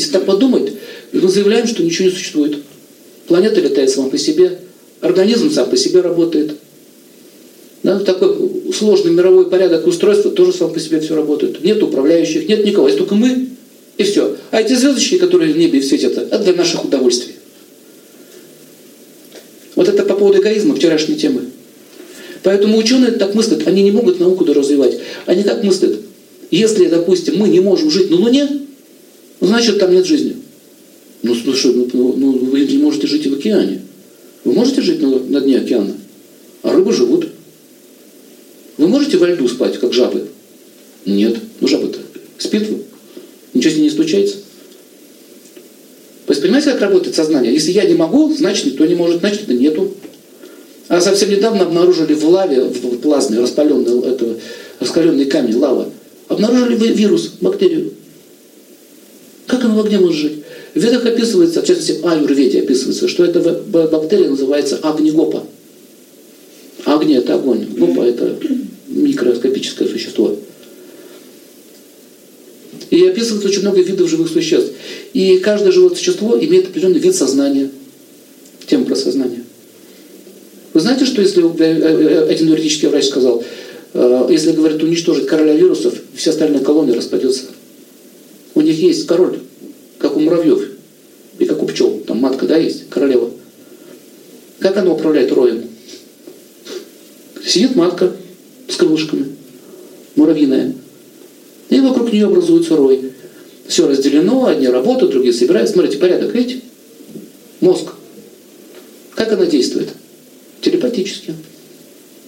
Если так подумать, мы заявляем, что ничего не существует. Планета летает сама по себе, организм сам по себе работает. Да, такой сложный мировой порядок устройства тоже сам по себе все работает. Нет управляющих, нет никого, есть только мы и все. А эти звездочки, которые в небе светят, это для наших удовольствий. Вот это по поводу эгоизма вчерашней темы. Поэтому ученые так мыслят, они не могут науку развивать. Они как мыслят, если, допустим, мы не можем жить на Луне, значит там нет жизни. Ну, слушай, ну, ну, ну вы не можете жить и в океане. Вы можете жить на, на дне океана? А рыбы живут. Вы можете во льду спать, как жабы? Нет. Ну жаба-то спит, ничего с ней не случается. То есть понимаете, как работает сознание? Если я не могу, значит никто не может, значит это нету. А совсем недавно обнаружили в лаве, в плазме, распаленный, это, раскаленный камень, лава, обнаружили вирус, бактерию. В огне может жить? В ведах описывается, в частности, в Аюрведе описывается, что эта бактерия называется агнигопа. Агни – это огонь, гопа – это микроскопическое существо. И описывается очень много видов живых существ. И каждое живое существо имеет определенный вид сознания. Тема про сознание. Вы знаете, что если э, э, один юридический врач сказал, э, если, говорит, уничтожить короля вирусов, вся остальная колония распадется. У них есть король, у муравьев и как у пчел. Там матка, да, есть, королева. Как она управляет роем? Сидит матка с крылышками, муравьиная. И вокруг нее образуется рой. Все разделено, одни работают, другие собирают. Смотрите, порядок, видите? Мозг. Как она действует? телепатически.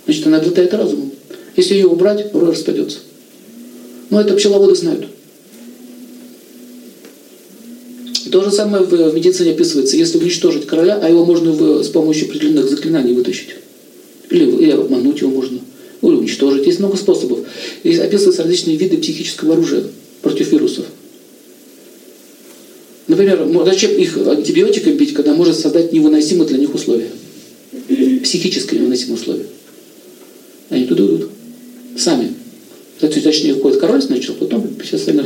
Значит, она обладает разумом. Если ее убрать, рой распадется. Но это пчеловоды знают. То же самое в медицине описывается. Если уничтожить короля, а его можно с помощью определенных заклинаний вытащить. Или, или обмануть его можно. Или уничтожить. Есть много способов. И описываются различные виды психического оружия против вирусов. Например, зачем их антибиотиком бить, когда может создать невыносимые для них условия? психически невыносимые условия. Они туда идут. Сами. Точнее, уходит король сначала, потом все остальные